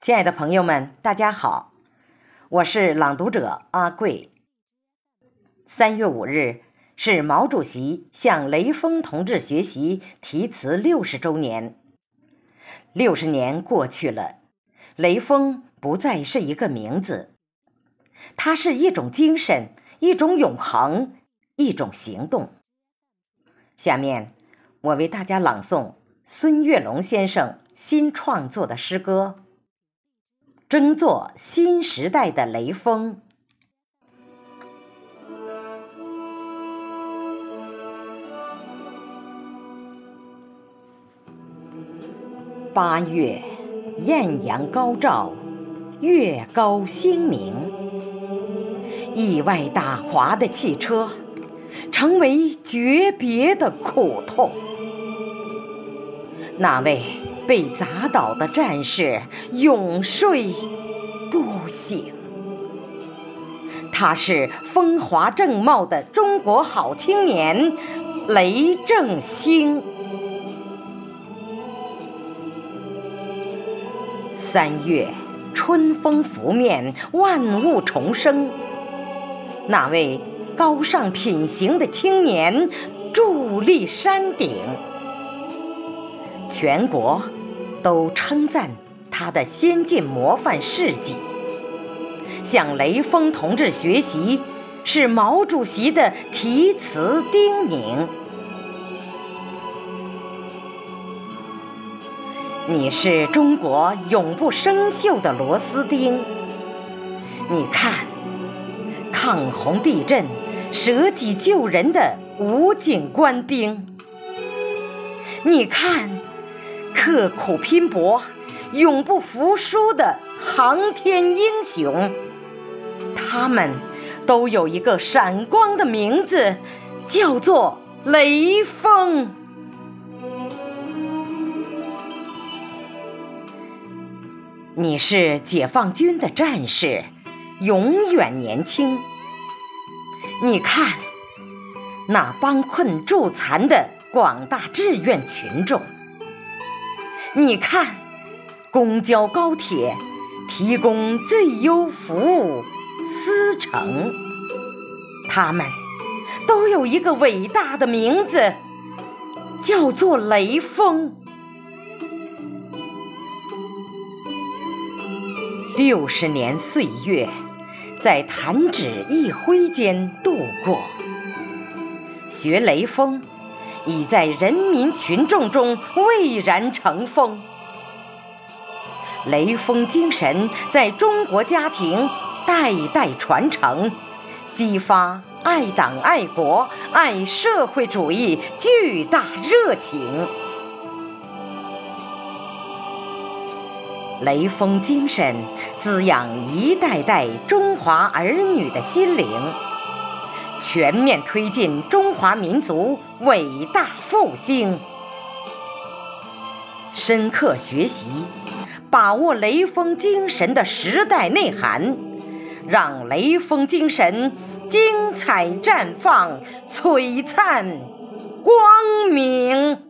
亲爱的朋友们，大家好，我是朗读者阿贵。三月五日是毛主席向雷锋同志学习题词六十周年。六十年过去了，雷锋不再是一个名字，它是一种精神，一种永恒，一种行动。下面我为大家朗诵孙月龙先生新创作的诗歌。争做新时代的雷锋。八月，艳阳高照，月高星明。意外打滑的汽车，成为诀别的苦痛。那位。被砸倒的战士永睡不醒，他是风华正茂的中国好青年雷正兴。三月，春风拂面，万物重生。那位高尚品行的青年伫立山顶，全国。都称赞他的先进模范事迹。向雷锋同志学习，是毛主席的题词叮咛。你是中国永不生锈的螺丝钉。你看，抗洪地震、舍己救人的武警官兵。你看。刻苦拼搏、永不服输的航天英雄，他们都有一个闪光的名字，叫做雷锋。你是解放军的战士，永远年轻。你看，那帮困助残的广大志愿群众。你看，公交、高铁提供最优服务，司乘，他们都有一个伟大的名字，叫做雷锋。六十年岁月，在弹指一挥间度过，学雷锋。已在人民群众中蔚然成风，雷锋精神在中国家庭代代传承，激发爱党爱国爱社会主义巨大热情。雷锋精神滋养一代代中华儿女的心灵。全面推进中华民族伟大复兴，深刻学习，把握雷锋精神的时代内涵，让雷锋精神精彩绽放、璀璨光明。